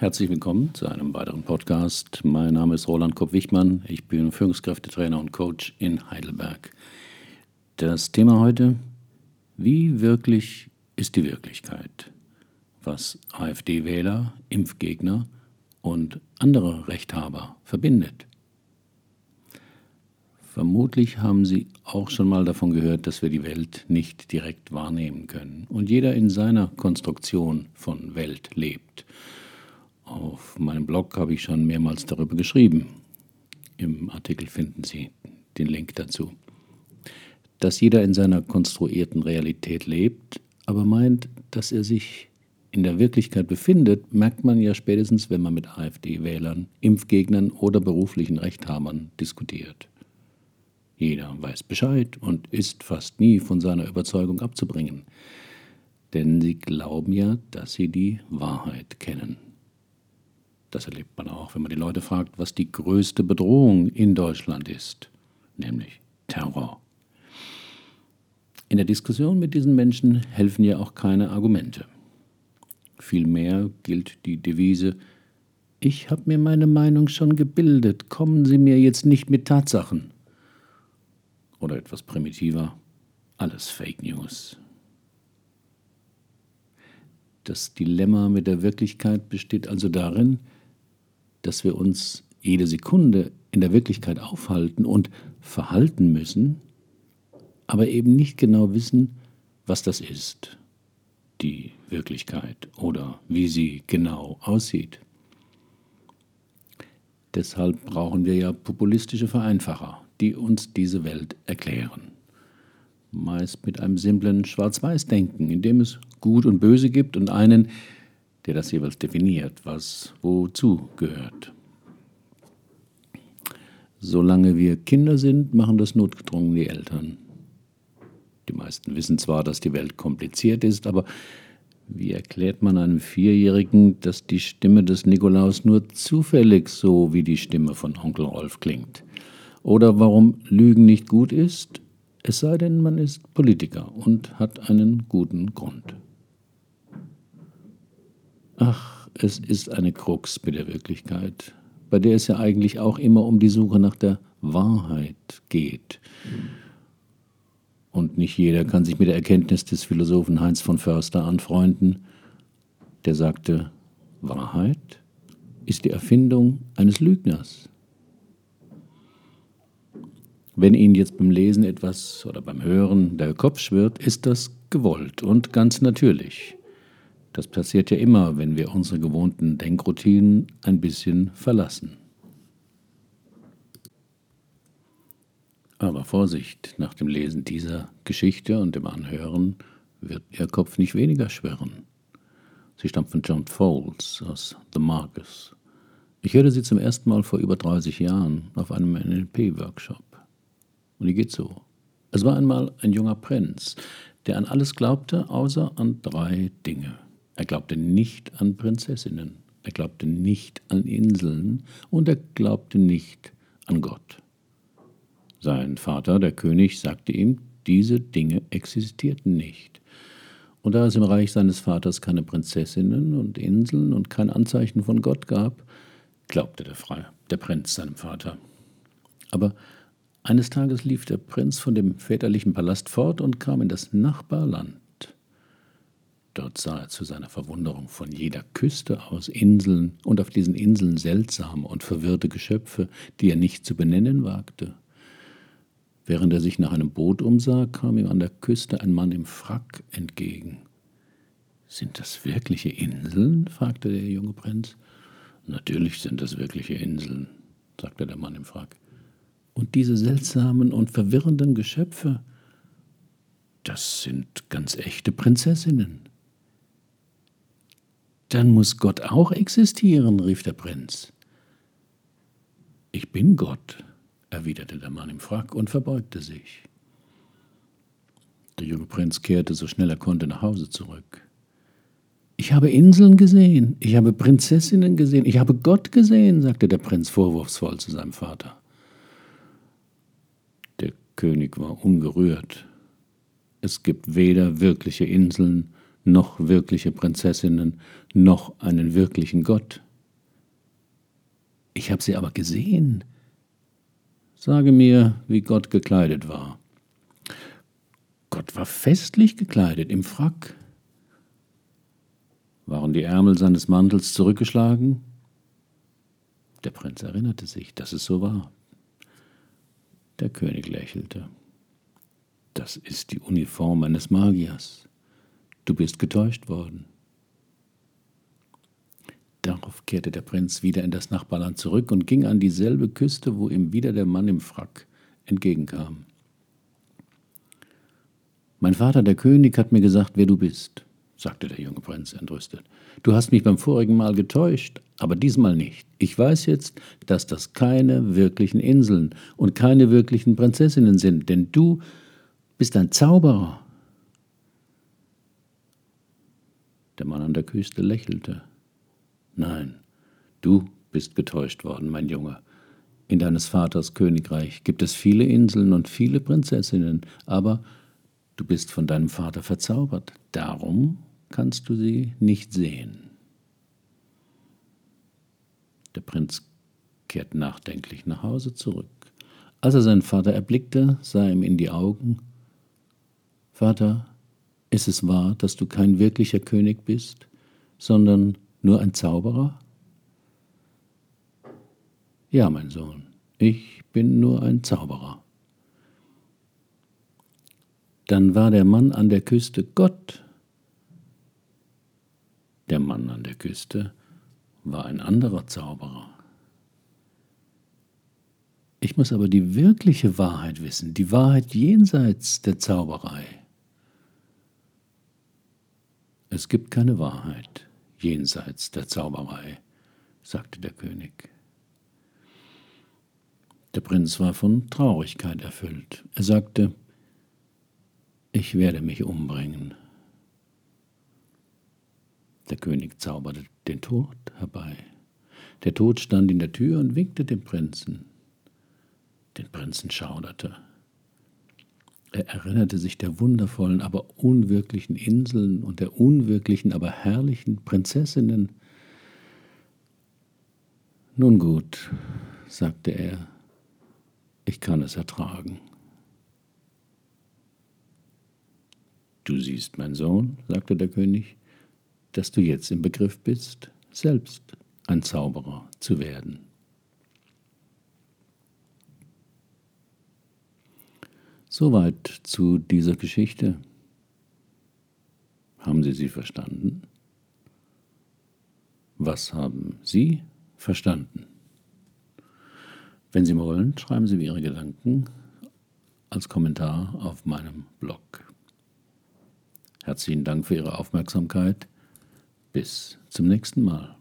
Herzlich willkommen zu einem weiteren Podcast. Mein Name ist Roland Kopp-Wichmann. Ich bin Führungskräftetrainer und Coach in Heidelberg. Das Thema heute: Wie wirklich ist die Wirklichkeit? Was AfD-Wähler, Impfgegner und andere Rechthaber verbindet. Vermutlich haben Sie auch schon mal davon gehört, dass wir die Welt nicht direkt wahrnehmen können und jeder in seiner Konstruktion von Welt lebt. Auf meinem Blog habe ich schon mehrmals darüber geschrieben. Im Artikel finden Sie den Link dazu. Dass jeder in seiner konstruierten Realität lebt, aber meint, dass er sich in der Wirklichkeit befindet, merkt man ja spätestens, wenn man mit AfD-Wählern, Impfgegnern oder beruflichen Rechthabern diskutiert. Jeder weiß Bescheid und ist fast nie von seiner Überzeugung abzubringen. Denn sie glauben ja, dass sie die Wahrheit kennen. Das erlebt man auch, wenn man die Leute fragt, was die größte Bedrohung in Deutschland ist, nämlich Terror. In der Diskussion mit diesen Menschen helfen ja auch keine Argumente. Vielmehr gilt die Devise, ich habe mir meine Meinung schon gebildet, kommen Sie mir jetzt nicht mit Tatsachen. Oder etwas primitiver, alles Fake News. Das Dilemma mit der Wirklichkeit besteht also darin, dass wir uns jede Sekunde in der Wirklichkeit aufhalten und verhalten müssen, aber eben nicht genau wissen, was das ist, die Wirklichkeit oder wie sie genau aussieht. Deshalb brauchen wir ja populistische Vereinfacher, die uns diese Welt erklären. Meist mit einem simplen Schwarz-Weiß-Denken, in dem es Gut und Böse gibt und einen, der das jeweils definiert, was wozu gehört. Solange wir Kinder sind, machen das notgedrungen die Eltern. Die meisten wissen zwar, dass die Welt kompliziert ist, aber wie erklärt man einem Vierjährigen, dass die Stimme des Nikolaus nur zufällig so wie die Stimme von Onkel Rolf klingt? Oder warum Lügen nicht gut ist, es sei denn, man ist Politiker und hat einen guten Grund. Ach, es ist eine Krux mit der Wirklichkeit, bei der es ja eigentlich auch immer um die Suche nach der Wahrheit geht. Und nicht jeder kann sich mit der Erkenntnis des Philosophen Heinz von Förster anfreunden, der sagte, Wahrheit ist die Erfindung eines Lügners. Wenn Ihnen jetzt beim Lesen etwas oder beim Hören der Kopf schwirrt, ist das gewollt und ganz natürlich. Das passiert ja immer, wenn wir unsere gewohnten Denkroutinen ein bisschen verlassen. Aber Vorsicht, nach dem Lesen dieser Geschichte und dem Anhören wird Ihr Kopf nicht weniger schwirren. Sie stammt von John Fowles aus The Marcus. Ich hörte sie zum ersten Mal vor über 30 Jahren auf einem NLP-Workshop. Und die geht so. Es war einmal ein junger Prinz, der an alles glaubte, außer an drei Dinge. Er glaubte nicht an Prinzessinnen, er glaubte nicht an Inseln und er glaubte nicht an Gott. Sein Vater, der König, sagte ihm, diese Dinge existierten nicht. Und da es im Reich seines Vaters keine Prinzessinnen und Inseln und kein Anzeichen von Gott gab, glaubte der, Frei, der Prinz seinem Vater. Aber eines Tages lief der Prinz von dem väterlichen Palast fort und kam in das Nachbarland. Dort sah er zu seiner Verwunderung von jeder Küste aus Inseln und auf diesen Inseln seltsame und verwirrte Geschöpfe, die er nicht zu benennen wagte. Während er sich nach einem Boot umsah, kam ihm an der Küste ein Mann im Frack entgegen. Sind das wirkliche Inseln? fragte der junge Prinz. Natürlich sind das wirkliche Inseln, sagte der Mann im Frack. Und diese seltsamen und verwirrenden Geschöpfe, das sind ganz echte Prinzessinnen. Dann muss Gott auch existieren, rief der Prinz. Ich bin Gott, erwiderte der Mann im Frack und verbeugte sich. Der junge Prinz kehrte so schnell er konnte nach Hause zurück. Ich habe Inseln gesehen, ich habe Prinzessinnen gesehen, ich habe Gott gesehen, sagte der Prinz vorwurfsvoll zu seinem Vater. Der König war ungerührt. Es gibt weder wirkliche Inseln noch wirkliche Prinzessinnen, noch einen wirklichen Gott, Ich habe sie aber gesehen. Sage mir, wie Gott gekleidet war. Gott war festlich gekleidet im Frack. Waren die Ärmel seines Mantels zurückgeschlagen? Der Prinz erinnerte sich, dass es so war. Der König lächelte. Das ist die Uniform eines Magiers. Du bist getäuscht worden. Darauf kehrte der Prinz wieder in das Nachbarland zurück und ging an dieselbe Küste, wo ihm wieder der Mann im Frack entgegenkam. Mein Vater, der König, hat mir gesagt, wer du bist, sagte der junge Prinz entrüstet. Du hast mich beim vorigen Mal getäuscht, aber diesmal nicht. Ich weiß jetzt, dass das keine wirklichen Inseln und keine wirklichen Prinzessinnen sind, denn du bist ein Zauberer. Der Mann an der Küste lächelte. Nein, du bist getäuscht worden, mein Junge. In deines Vaters Königreich gibt es viele Inseln und viele Prinzessinnen, aber du bist von deinem Vater verzaubert. Darum kannst du sie nicht sehen. Der Prinz kehrt nachdenklich nach Hause zurück. Als er seinen Vater erblickte, sah er ihm in die Augen. Vater, ist es wahr, dass du kein wirklicher König bist, sondern nur ein Zauberer? Ja, mein Sohn, ich bin nur ein Zauberer. Dann war der Mann an der Küste Gott. Der Mann an der Küste war ein anderer Zauberer. Ich muss aber die wirkliche Wahrheit wissen, die Wahrheit jenseits der Zauberei. Es gibt keine Wahrheit jenseits der Zauberei, sagte der König. Der Prinz war von Traurigkeit erfüllt. Er sagte, ich werde mich umbringen. Der König zauberte den Tod herbei. Der Tod stand in der Tür und winkte dem Prinzen. Den Prinzen schauderte. Er erinnerte sich der wundervollen, aber unwirklichen Inseln und der unwirklichen, aber herrlichen Prinzessinnen. Nun gut, sagte er, ich kann es ertragen. Du siehst, mein Sohn, sagte der König, dass du jetzt im Begriff bist, selbst ein Zauberer zu werden. Soweit zu dieser Geschichte. Haben Sie sie verstanden? Was haben Sie verstanden? Wenn Sie wollen, schreiben Sie mir Ihre Gedanken als Kommentar auf meinem Blog. Herzlichen Dank für Ihre Aufmerksamkeit. Bis zum nächsten Mal.